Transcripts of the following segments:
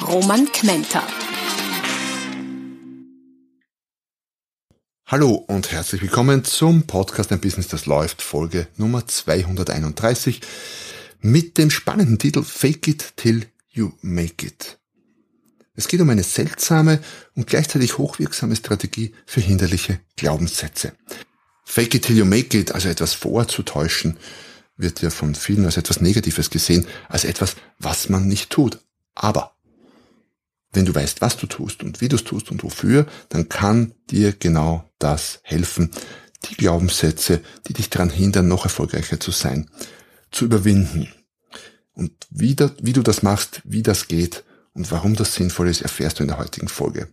Roman Kmenter. Hallo und herzlich willkommen zum Podcast Ein Business, das läuft, Folge Nummer 231 mit dem spannenden Titel Fake It Till You Make It. Es geht um eine seltsame und gleichzeitig hochwirksame Strategie für hinderliche Glaubenssätze. Fake it till you make it, also etwas vorzutäuschen, wird ja von vielen als etwas Negatives gesehen, als etwas, was man nicht tut. Aber wenn du weißt, was du tust und wie du es tust und wofür, dann kann dir genau das helfen, die Glaubenssätze, die dich daran hindern, noch erfolgreicher zu sein, zu überwinden. Und wie, da, wie du das machst, wie das geht, und warum das sinnvoll ist, erfährst du in der heutigen Folge.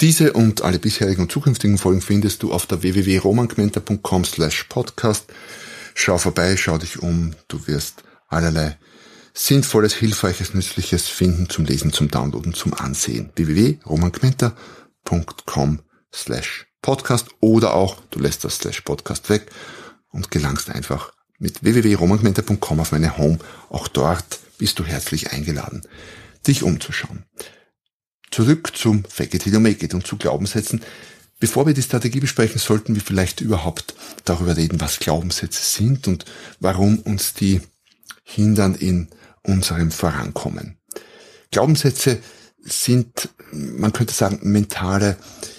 Diese und alle bisherigen und zukünftigen Folgen findest du auf der www.romangmenta.com slash podcast. Schau vorbei, schau dich um, du wirst allerlei sinnvolles, hilfreiches, nützliches finden zum Lesen, zum Downloaden, zum Ansehen. www.romangmenta.com slash podcast oder auch du lässt das slash podcast weg und gelangst einfach mit www.romangmenta.com auf meine Home. Auch dort bist du herzlich eingeladen dich umzuschauen. Zurück zum Fake it till you make it und zu Glaubenssätzen. Bevor wir die Strategie besprechen, sollten wir vielleicht überhaupt darüber reden, was Glaubenssätze sind und warum uns die hindern in unserem Vorankommen. Glaubenssätze sind, man könnte sagen, mentale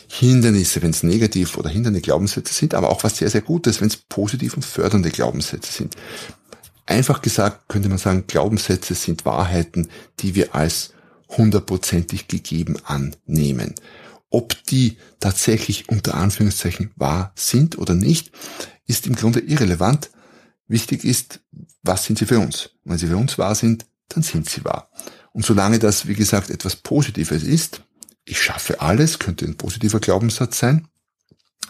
Hindernisse, wenn es negativ oder hindernde Glaubenssätze sind, aber auch was sehr, sehr Gutes, wenn es positiv und fördernde Glaubenssätze sind. Einfach gesagt könnte man sagen, Glaubenssätze sind Wahrheiten, die wir als hundertprozentig gegeben annehmen. Ob die tatsächlich unter Anführungszeichen wahr sind oder nicht, ist im Grunde irrelevant. Wichtig ist, was sind sie für uns? wenn sie für uns wahr sind, dann sind sie wahr. Und solange das, wie gesagt, etwas Positives ist, ich schaffe alles, könnte ein positiver Glaubenssatz sein,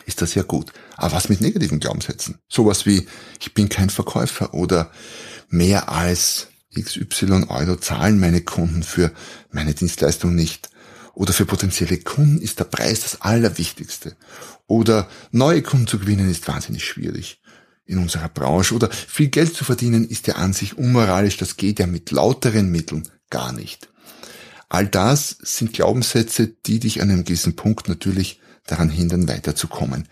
ist das ja gut. Aber was mit negativen Glaubenssätzen? Sowas wie, ich bin kein Verkäufer oder mehr als XY Euro zahlen meine Kunden für meine Dienstleistung nicht. Oder für potenzielle Kunden ist der Preis das Allerwichtigste. Oder neue Kunden zu gewinnen ist wahnsinnig schwierig in unserer Branche. Oder viel Geld zu verdienen ist ja an sich unmoralisch. Das geht ja mit lauteren Mitteln gar nicht. All das sind Glaubenssätze, die dich an einem gewissen Punkt natürlich daran hindern, weiterzukommen.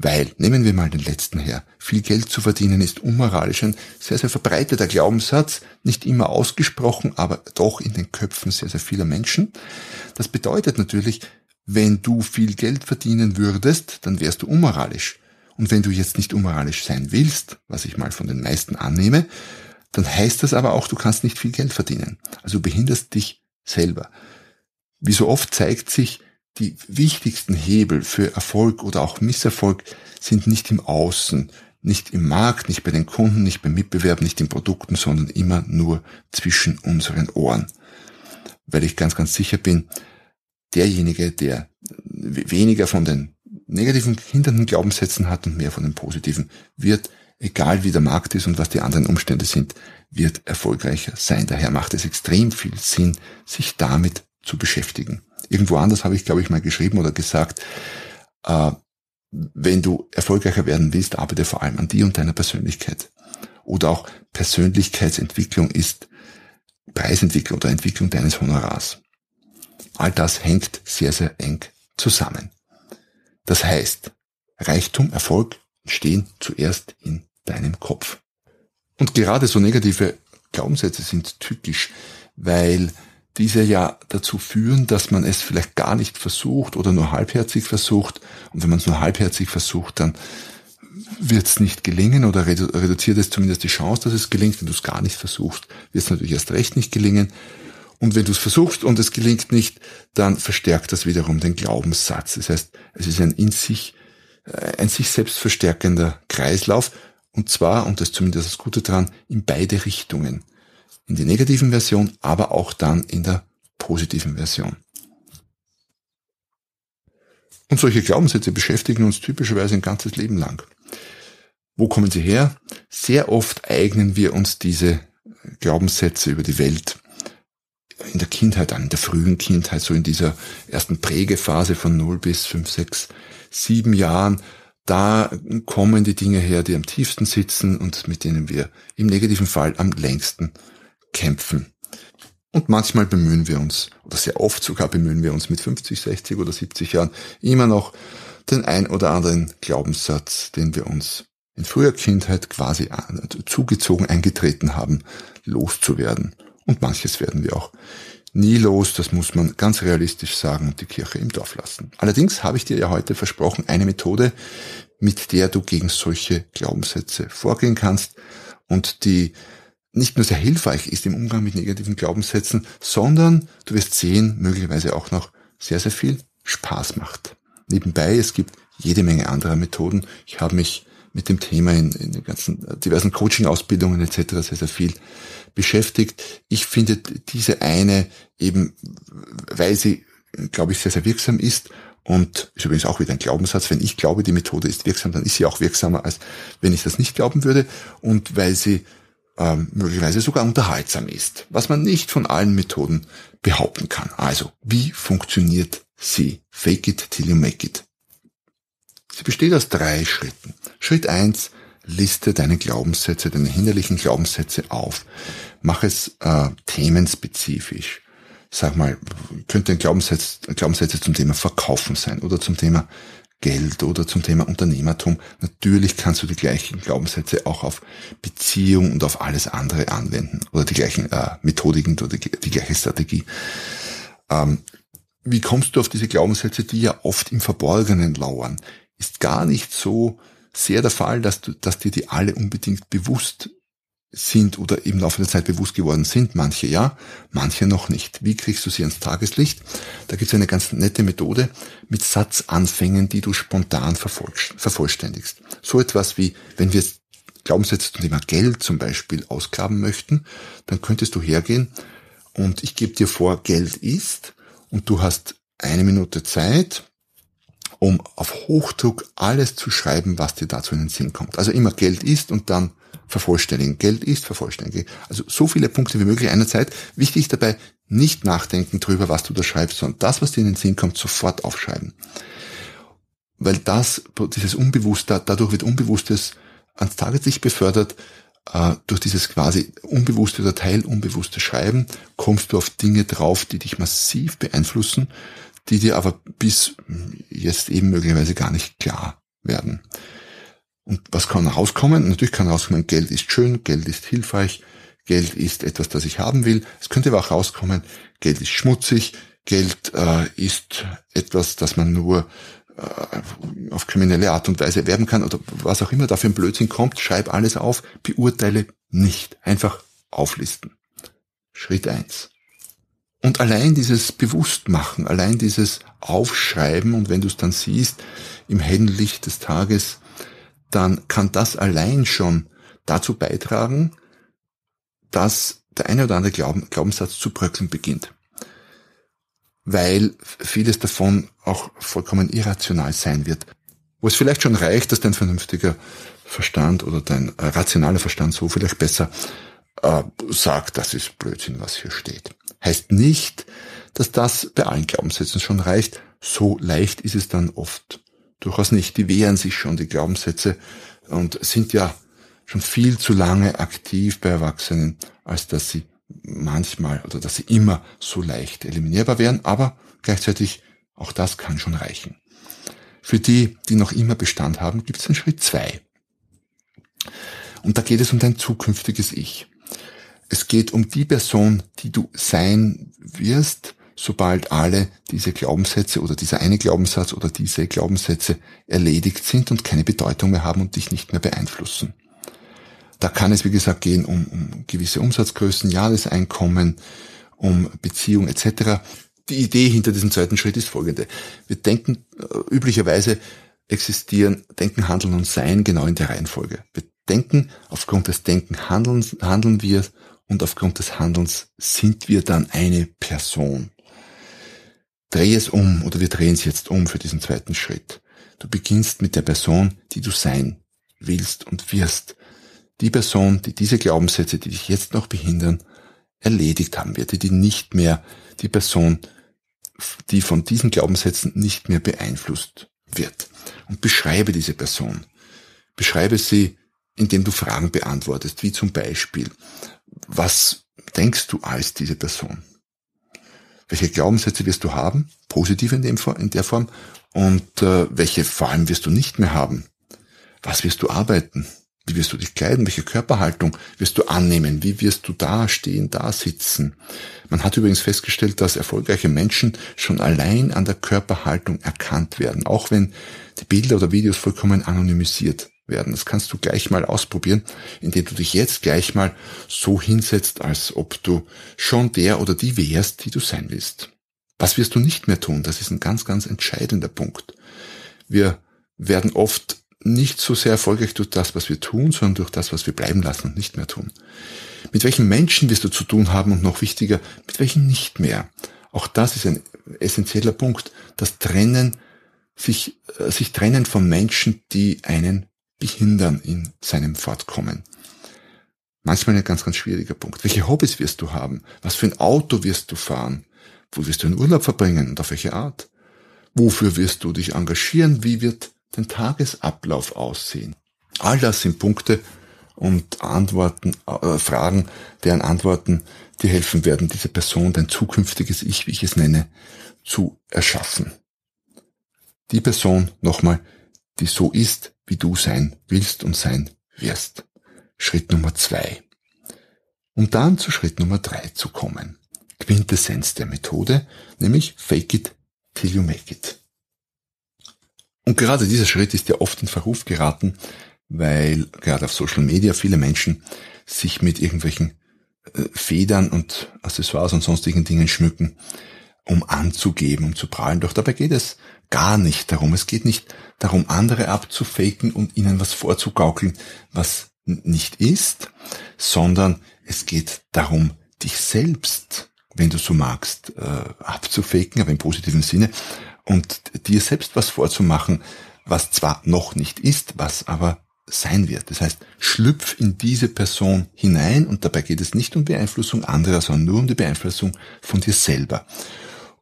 Weil, nehmen wir mal den letzten her, viel Geld zu verdienen ist unmoralisch ein sehr, sehr verbreiteter Glaubenssatz, nicht immer ausgesprochen, aber doch in den Köpfen sehr, sehr vieler Menschen. Das bedeutet natürlich, wenn du viel Geld verdienen würdest, dann wärst du unmoralisch. Und wenn du jetzt nicht unmoralisch sein willst, was ich mal von den meisten annehme, dann heißt das aber auch, du kannst nicht viel Geld verdienen. Also behinderst dich selber. Wie so oft zeigt sich, die wichtigsten Hebel für Erfolg oder auch Misserfolg sind nicht im Außen, nicht im Markt, nicht bei den Kunden, nicht beim Mitbewerb, nicht in Produkten, sondern immer nur zwischen unseren Ohren. Weil ich ganz, ganz sicher bin, derjenige, der weniger von den negativen hindernden Glaubenssätzen hat und mehr von den positiven, wird, egal wie der Markt ist und was die anderen Umstände sind, wird erfolgreicher sein. Daher macht es extrem viel Sinn, sich damit zu beschäftigen. Irgendwo anders habe ich, glaube ich, mal geschrieben oder gesagt, äh, wenn du erfolgreicher werden willst, arbeite vor allem an dir und deiner Persönlichkeit. Oder auch Persönlichkeitsentwicklung ist Preisentwicklung oder Entwicklung deines Honorars. All das hängt sehr, sehr eng zusammen. Das heißt, Reichtum, Erfolg entstehen zuerst in deinem Kopf. Und gerade so negative Glaubenssätze sind typisch, weil diese ja dazu führen, dass man es vielleicht gar nicht versucht oder nur halbherzig versucht. Und wenn man es nur halbherzig versucht, dann wird es nicht gelingen oder redu reduziert es zumindest die Chance, dass es gelingt. Wenn du es gar nicht versuchst, wird es natürlich erst recht nicht gelingen. Und wenn du es versuchst und es gelingt nicht, dann verstärkt das wiederum den Glaubenssatz. Das heißt, es ist ein in sich, äh, ein sich selbst verstärkender Kreislauf. Und zwar, und das ist zumindest das Gute dran, in beide Richtungen in die negativen Version, aber auch dann in der positiven Version. Und solche Glaubenssätze beschäftigen uns typischerweise ein ganzes Leben lang. Wo kommen sie her? Sehr oft eignen wir uns diese Glaubenssätze über die Welt in der Kindheit an, in der frühen Kindheit, so in dieser ersten Prägephase von 0 bis 5, 6, 7 Jahren, da kommen die Dinge her, die am tiefsten sitzen und mit denen wir im negativen Fall am längsten kämpfen. Und manchmal bemühen wir uns, oder sehr oft sogar bemühen wir uns mit 50, 60 oder 70 Jahren immer noch den ein oder anderen Glaubenssatz, den wir uns in früher Kindheit quasi zugezogen eingetreten haben, loszuwerden. Und manches werden wir auch nie los, das muss man ganz realistisch sagen die Kirche im Dorf lassen. Allerdings habe ich dir ja heute versprochen, eine Methode, mit der du gegen solche Glaubenssätze vorgehen kannst und die nicht nur sehr hilfreich ist im Umgang mit negativen Glaubenssätzen, sondern du wirst sehen, möglicherweise auch noch sehr, sehr viel Spaß macht. Nebenbei, es gibt jede Menge anderer Methoden. Ich habe mich mit dem Thema in, in den ganzen diversen Coaching-Ausbildungen etc. sehr, sehr viel beschäftigt. Ich finde diese eine eben, weil sie, glaube ich, sehr, sehr wirksam ist und ist übrigens auch wieder ein Glaubenssatz, wenn ich glaube, die Methode ist wirksam, dann ist sie auch wirksamer, als wenn ich das nicht glauben würde und weil sie ähm, möglicherweise sogar unterhaltsam ist, was man nicht von allen Methoden behaupten kann. Also, wie funktioniert sie? Fake it till you make it. Sie besteht aus drei Schritten. Schritt eins: liste deine Glaubenssätze, deine hinderlichen Glaubenssätze auf. Mach es äh, themenspezifisch. Sag mal, könnte ein Glaubenssatz, Glaubenssätze zum Thema Verkaufen sein oder zum Thema Geld oder zum Thema Unternehmertum. Natürlich kannst du die gleichen Glaubenssätze auch auf Beziehung und auf alles andere anwenden oder die gleichen äh, Methodiken oder die, die gleiche Strategie. Ähm, wie kommst du auf diese Glaubenssätze, die ja oft im Verborgenen lauern? Ist gar nicht so sehr der Fall, dass du, dass dir die alle unbedingt bewusst sind oder im Laufe der Zeit bewusst geworden sind. Manche ja, manche noch nicht. Wie kriegst du sie ans Tageslicht? Da gibt es eine ganz nette Methode mit Satzanfängen, die du spontan vervollständigst. So etwas wie, wenn wir Glaubenssätze zum Thema Geld zum Beispiel ausgraben möchten, dann könntest du hergehen und ich gebe dir vor, Geld ist und du hast eine Minute Zeit, um auf Hochdruck alles zu schreiben, was dir dazu in den Sinn kommt. Also immer Geld ist und dann vervollständigen. Geld ist vervollständigen. Also so viele Punkte wie möglich einerzeit. Wichtig dabei, nicht nachdenken drüber, was du da schreibst, sondern das, was dir in den Sinn kommt, sofort aufschreiben. Weil das, dieses Unbewusste, dadurch wird Unbewusstes ans Tageslicht befördert, äh, durch dieses quasi unbewusste oder teilunbewusste Schreiben kommst du auf Dinge drauf, die dich massiv beeinflussen, die dir aber bis jetzt eben möglicherweise gar nicht klar werden. Und was kann rauskommen? Natürlich kann rauskommen, Geld ist schön, Geld ist hilfreich, Geld ist etwas, das ich haben will. Es könnte aber auch rauskommen, Geld ist schmutzig, Geld äh, ist etwas, das man nur äh, auf kriminelle Art und Weise erwerben kann oder was auch immer da für ein Blödsinn kommt. Schreib alles auf, beurteile nicht. Einfach auflisten. Schritt eins. Und allein dieses Bewusstmachen, allein dieses Aufschreiben und wenn du es dann siehst im hellen Licht des Tages, dann kann das allein schon dazu beitragen, dass der eine oder andere Glauben, Glaubenssatz zu bröckeln beginnt. Weil vieles davon auch vollkommen irrational sein wird. Wo es vielleicht schon reicht, dass dein vernünftiger Verstand oder dein rationaler Verstand so vielleicht besser äh, sagt, das ist Blödsinn, was hier steht. Heißt nicht, dass das bei allen Glaubenssätzen schon reicht. So leicht ist es dann oft durchaus nicht. Die wehren sich schon, die Glaubenssätze, und sind ja schon viel zu lange aktiv bei Erwachsenen, als dass sie manchmal oder dass sie immer so leicht eliminierbar wären, aber gleichzeitig auch das kann schon reichen. Für die, die noch immer Bestand haben, gibt es den Schritt zwei. Und da geht es um dein zukünftiges Ich. Es geht um die Person, die du sein wirst, sobald alle diese Glaubenssätze oder dieser eine Glaubenssatz oder diese Glaubenssätze erledigt sind und keine Bedeutung mehr haben und dich nicht mehr beeinflussen. Da kann es, wie gesagt, gehen um, um gewisse Umsatzgrößen, Jahreseinkommen, um Beziehung etc. Die Idee hinter diesem zweiten Schritt ist folgende. Wir denken, äh, üblicherweise existieren Denken, Handeln und Sein genau in der Reihenfolge. Wir denken, aufgrund des Denken handeln, handeln wir und aufgrund des Handelns sind wir dann eine Person. Dreh es um oder wir drehen es jetzt um für diesen zweiten Schritt. Du beginnst mit der Person, die du sein willst und wirst. Die Person, die diese Glaubenssätze, die dich jetzt noch behindern, erledigt haben wird, die nicht mehr die Person, die von diesen Glaubenssätzen nicht mehr beeinflusst wird. Und beschreibe diese Person. Beschreibe sie, indem du Fragen beantwortest, wie zum Beispiel, was denkst du als diese Person? Welche Glaubenssätze wirst du haben? Positive in, dem, in der Form. Und äh, welche vor allem wirst du nicht mehr haben? Was wirst du arbeiten? Wie wirst du dich kleiden? Welche Körperhaltung wirst du annehmen? Wie wirst du da stehen, da sitzen? Man hat übrigens festgestellt, dass erfolgreiche Menschen schon allein an der Körperhaltung erkannt werden, auch wenn die Bilder oder Videos vollkommen anonymisiert werden. Das kannst du gleich mal ausprobieren, indem du dich jetzt gleich mal so hinsetzt, als ob du schon der oder die wärst, die du sein willst. Was wirst du nicht mehr tun? Das ist ein ganz, ganz entscheidender Punkt. Wir werden oft nicht so sehr erfolgreich durch das, was wir tun, sondern durch das, was wir bleiben lassen und nicht mehr tun. Mit welchen Menschen wirst du zu tun haben und noch wichtiger, mit welchen nicht mehr? Auch das ist ein essentieller Punkt. Das Trennen, sich, äh, sich trennen von Menschen, die einen behindern in seinem Fortkommen. Manchmal ein ganz, ganz schwieriger Punkt. Welche Hobbys wirst du haben? Was für ein Auto wirst du fahren? Wo wirst du einen Urlaub verbringen und auf welche Art? Wofür wirst du dich engagieren? Wie wird dein Tagesablauf aussehen? All das sind Punkte und Antworten, äh, Fragen, deren Antworten dir helfen werden, diese Person, dein zukünftiges Ich, wie ich es nenne, zu erschaffen. Die Person, nochmal, die so ist, wie du sein willst und sein wirst. Schritt Nummer zwei. Um dann zu Schritt Nummer drei zu kommen. Quintessenz der Methode, nämlich fake it till you make it. Und gerade dieser Schritt ist ja oft in Verruf geraten, weil gerade auf Social Media viele Menschen sich mit irgendwelchen äh, Federn und Accessoires und sonstigen Dingen schmücken, um anzugeben, um zu prahlen. Doch dabei geht es gar nicht darum. Es geht nicht darum, andere abzufaken und ihnen was vorzugaukeln, was nicht ist, sondern es geht darum, dich selbst, wenn du so magst, äh, abzufaken, aber im positiven Sinne, und dir selbst was vorzumachen, was zwar noch nicht ist, was aber sein wird. Das heißt, schlüpf in diese Person hinein und dabei geht es nicht um Beeinflussung anderer, sondern nur um die Beeinflussung von dir selber.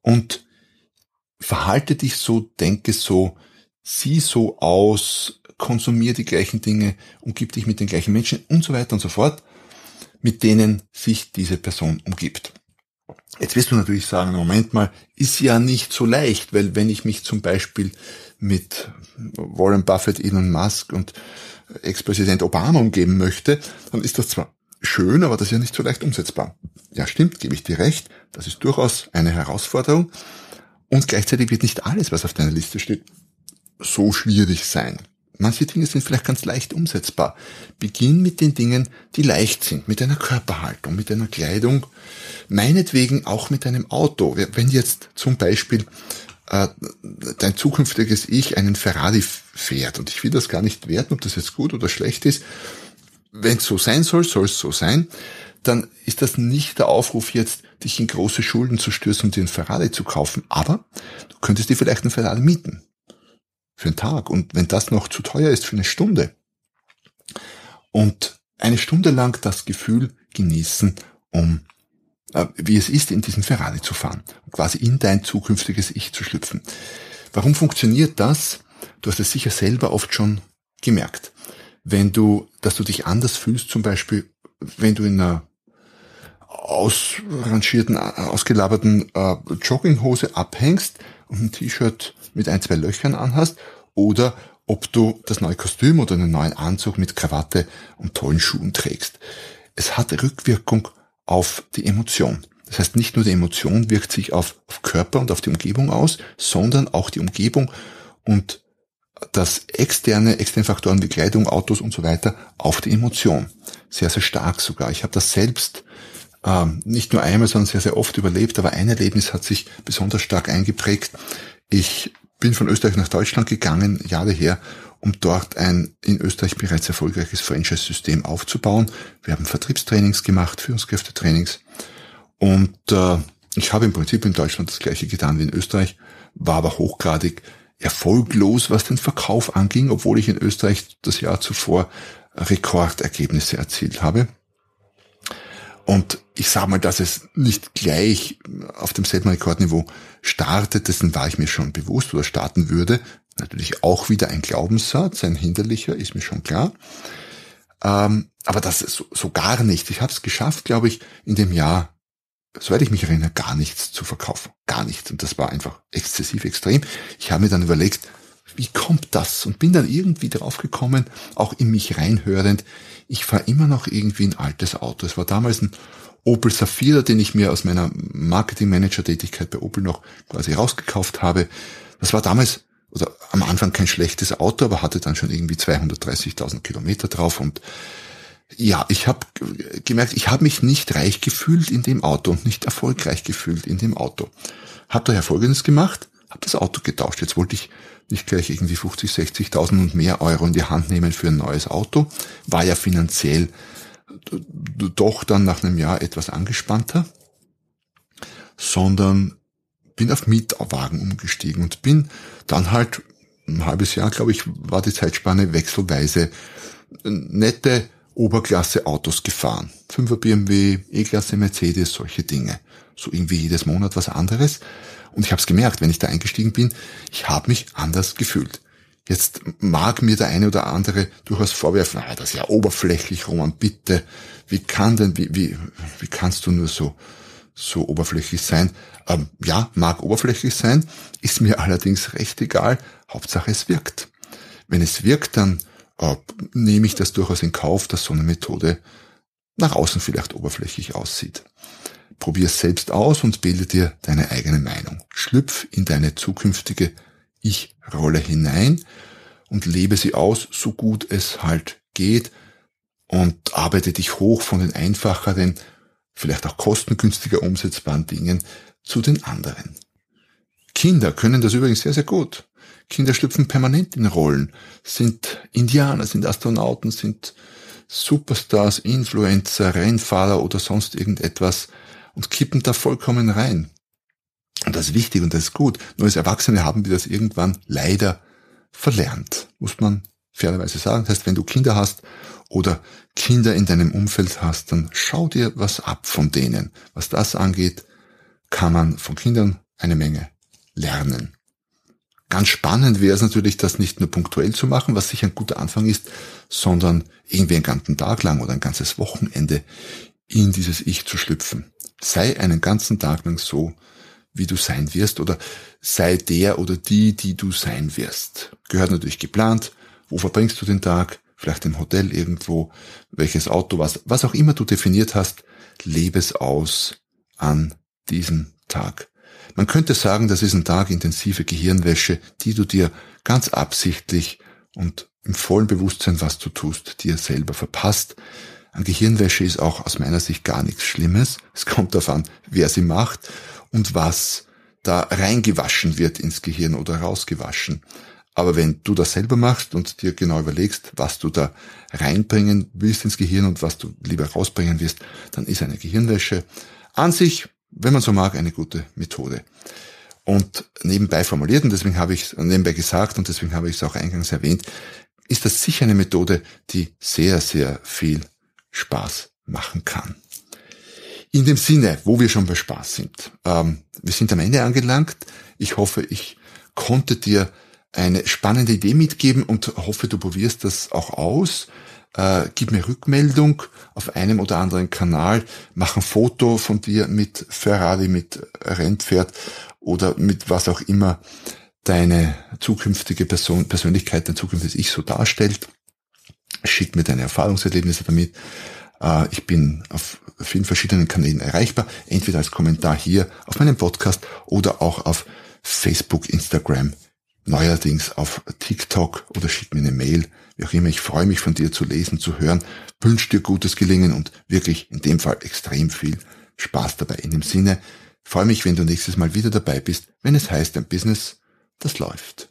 Und verhalte dich so, denke so, sieh so aus, konsumier die gleichen Dinge, umgib dich mit den gleichen Menschen und so weiter und so fort, mit denen sich diese Person umgibt. Jetzt wirst du natürlich sagen, Moment mal, ist ja nicht so leicht, weil wenn ich mich zum Beispiel mit Warren Buffett, Elon Musk und Ex-Präsident Obama umgeben möchte, dann ist das zwar schön, aber das ist ja nicht so leicht umsetzbar. Ja, stimmt, gebe ich dir recht. Das ist durchaus eine Herausforderung. Und gleichzeitig wird nicht alles, was auf deiner Liste steht, so schwierig sein. Manche Dinge sind vielleicht ganz leicht umsetzbar. Beginn mit den Dingen, die leicht sind, mit deiner Körperhaltung, mit deiner Kleidung, meinetwegen auch mit deinem Auto. Wenn jetzt zum Beispiel äh, dein zukünftiges Ich einen Ferrari fährt, und ich will das gar nicht werten, ob das jetzt gut oder schlecht ist, wenn es so sein soll, soll es so sein, dann ist das nicht der Aufruf jetzt, dich in große Schulden zu stürzen und dir einen Ferrari zu kaufen. Aber du könntest dir vielleicht einen Ferrari mieten. Für einen Tag. Und wenn das noch zu teuer ist für eine Stunde. Und eine Stunde lang das Gefühl genießen, um äh, wie es ist, in diesen Ferrari zu fahren. quasi in dein zukünftiges Ich zu schlüpfen. Warum funktioniert das? Du hast es sicher selber oft schon gemerkt. Wenn du, dass du dich anders fühlst, zum Beispiel, wenn du in einer ausrangierten, ausgelaberten äh, Jogginghose abhängst und ein T-Shirt mit ein, zwei Löchern anhast oder ob du das neue Kostüm oder einen neuen Anzug mit Krawatte und tollen Schuhen trägst. Es hat Rückwirkung auf die Emotion. Das heißt, nicht nur die Emotion wirkt sich auf, auf Körper und auf die Umgebung aus, sondern auch die Umgebung und das externe, externe Faktoren wie Kleidung, Autos und so weiter auf die Emotion. Sehr, sehr stark sogar. Ich habe das selbst ähm, nicht nur einmal, sondern sehr, sehr oft überlebt, aber ein Erlebnis hat sich besonders stark eingeprägt. Ich bin von Österreich nach Deutschland gegangen, Jahre her, um dort ein in Österreich bereits erfolgreiches Franchise-System aufzubauen. Wir haben Vertriebstrainings gemacht, Führungskräftetrainings und äh, Ich habe im Prinzip in Deutschland das gleiche getan wie in Österreich, war aber hochgradig erfolglos, was den Verkauf anging, obwohl ich in Österreich das Jahr zuvor Rekordergebnisse erzielt habe. Und ich sage mal, dass es nicht gleich auf demselben Rekordniveau startet, dessen war ich mir schon bewusst oder starten würde. Natürlich auch wieder ein Glaubenssatz, ein hinderlicher, ist mir schon klar. Ähm, aber das so, so gar nicht. Ich habe es geschafft, glaube ich, in dem Jahr, soweit ich mich erinnere, gar nichts zu verkaufen. Gar nichts. Und das war einfach exzessiv extrem. Ich habe mir dann überlegt, wie kommt das? Und bin dann irgendwie drauf gekommen, auch in mich reinhörend, ich fahre immer noch irgendwie ein altes Auto. Es war damals ein Opel Safira, den ich mir aus meiner Marketing-Manager-Tätigkeit bei Opel noch quasi rausgekauft habe. Das war damals oder am Anfang kein schlechtes Auto, aber hatte dann schon irgendwie 230.000 Kilometer drauf und ja, ich habe gemerkt, ich habe mich nicht reich gefühlt in dem Auto und nicht erfolgreich gefühlt in dem Auto. Hab daher Folgendes gemacht, habe das Auto getauscht. Jetzt wollte ich nicht gleich irgendwie 50, 60.000 und mehr Euro in die Hand nehmen für ein neues Auto. War ja finanziell doch dann nach einem Jahr etwas angespannter, sondern bin auf Mietwagen umgestiegen und bin dann halt ein halbes Jahr, glaube ich, war die Zeitspanne wechselweise nette Oberklasse Autos gefahren. 5er BMW, E-Klasse Mercedes, solche Dinge. So irgendwie jedes Monat was anderes. Und ich habe es gemerkt, wenn ich da eingestiegen bin, ich habe mich anders gefühlt. Jetzt mag mir der eine oder andere durchaus vorwerfen, ah, das ist ja oberflächlich, Roman, bitte. Wie kann denn, wie, wie, wie kannst du nur so, so oberflächlich sein? Ähm, ja, mag oberflächlich sein, ist mir allerdings recht egal. Hauptsache es wirkt. Wenn es wirkt, dann äh, nehme ich das durchaus in Kauf, dass so eine Methode nach außen vielleicht oberflächlich aussieht. Probier es selbst aus und bilde dir deine eigene Meinung. Schlüpf in deine zukünftige Ich-Rolle hinein und lebe sie aus, so gut es halt geht und arbeite dich hoch von den einfacheren, vielleicht auch kostengünstiger umsetzbaren Dingen zu den anderen. Kinder können das übrigens sehr, sehr gut. Kinder schlüpfen permanent in Rollen, sind Indianer, sind Astronauten, sind Superstars, Influencer, Rennfahrer oder sonst irgendetwas und kippen da vollkommen rein. Und das ist wichtig und das ist gut. Nur als Erwachsene haben wir das irgendwann leider verlernt, muss man fairerweise sagen. Das heißt, wenn du Kinder hast oder Kinder in deinem Umfeld hast, dann schau dir was ab von denen. Was das angeht, kann man von Kindern eine Menge lernen. Ganz spannend wäre es natürlich, das nicht nur punktuell zu machen, was sicher ein guter Anfang ist, sondern irgendwie einen ganzen Tag lang oder ein ganzes Wochenende in dieses Ich zu schlüpfen. Sei einen ganzen Tag lang so, wie du sein wirst oder sei der oder die, die du sein wirst. Gehört natürlich geplant. Wo verbringst du den Tag? Vielleicht im Hotel irgendwo. Welches Auto, was, was auch immer du definiert hast. Lebe es aus an diesem Tag. Man könnte sagen, das ist ein Tag intensive Gehirnwäsche, die du dir ganz absichtlich und im vollen Bewusstsein, was du tust, dir selber verpasst. An Gehirnwäsche ist auch aus meiner Sicht gar nichts Schlimmes. Es kommt darauf an, wer sie macht und was da reingewaschen wird ins Gehirn oder rausgewaschen. Aber wenn du das selber machst und dir genau überlegst, was du da reinbringen willst ins Gehirn und was du lieber rausbringen wirst, dann ist eine Gehirnwäsche an sich wenn man so mag, eine gute Methode. Und nebenbei formuliert, und deswegen habe ich es nebenbei gesagt und deswegen habe ich es auch eingangs erwähnt, ist das sicher eine Methode, die sehr, sehr viel Spaß machen kann. In dem Sinne, wo wir schon bei Spaß sind, ähm, wir sind am Ende angelangt. Ich hoffe, ich konnte dir eine spannende Idee mitgeben und hoffe, du probierst das auch aus äh, gib mir Rückmeldung auf einem oder anderen Kanal, mach ein Foto von dir mit Ferrari, mit Rennpferd oder mit was auch immer deine zukünftige Person, Persönlichkeit, dein zukünftiges Ich so darstellt. Schick mir deine Erfahrungserlebnisse damit. Äh, ich bin auf vielen verschiedenen Kanälen erreichbar, entweder als Kommentar hier auf meinem Podcast oder auch auf Facebook, Instagram, neuerdings auf TikTok oder schick mir eine Mail wie auch immer, ich freue mich von dir zu lesen, zu hören, wünsche dir gutes Gelingen und wirklich in dem Fall extrem viel Spaß dabei. In dem Sinne, freue mich, wenn du nächstes Mal wieder dabei bist, wenn es heißt, ein Business, das läuft.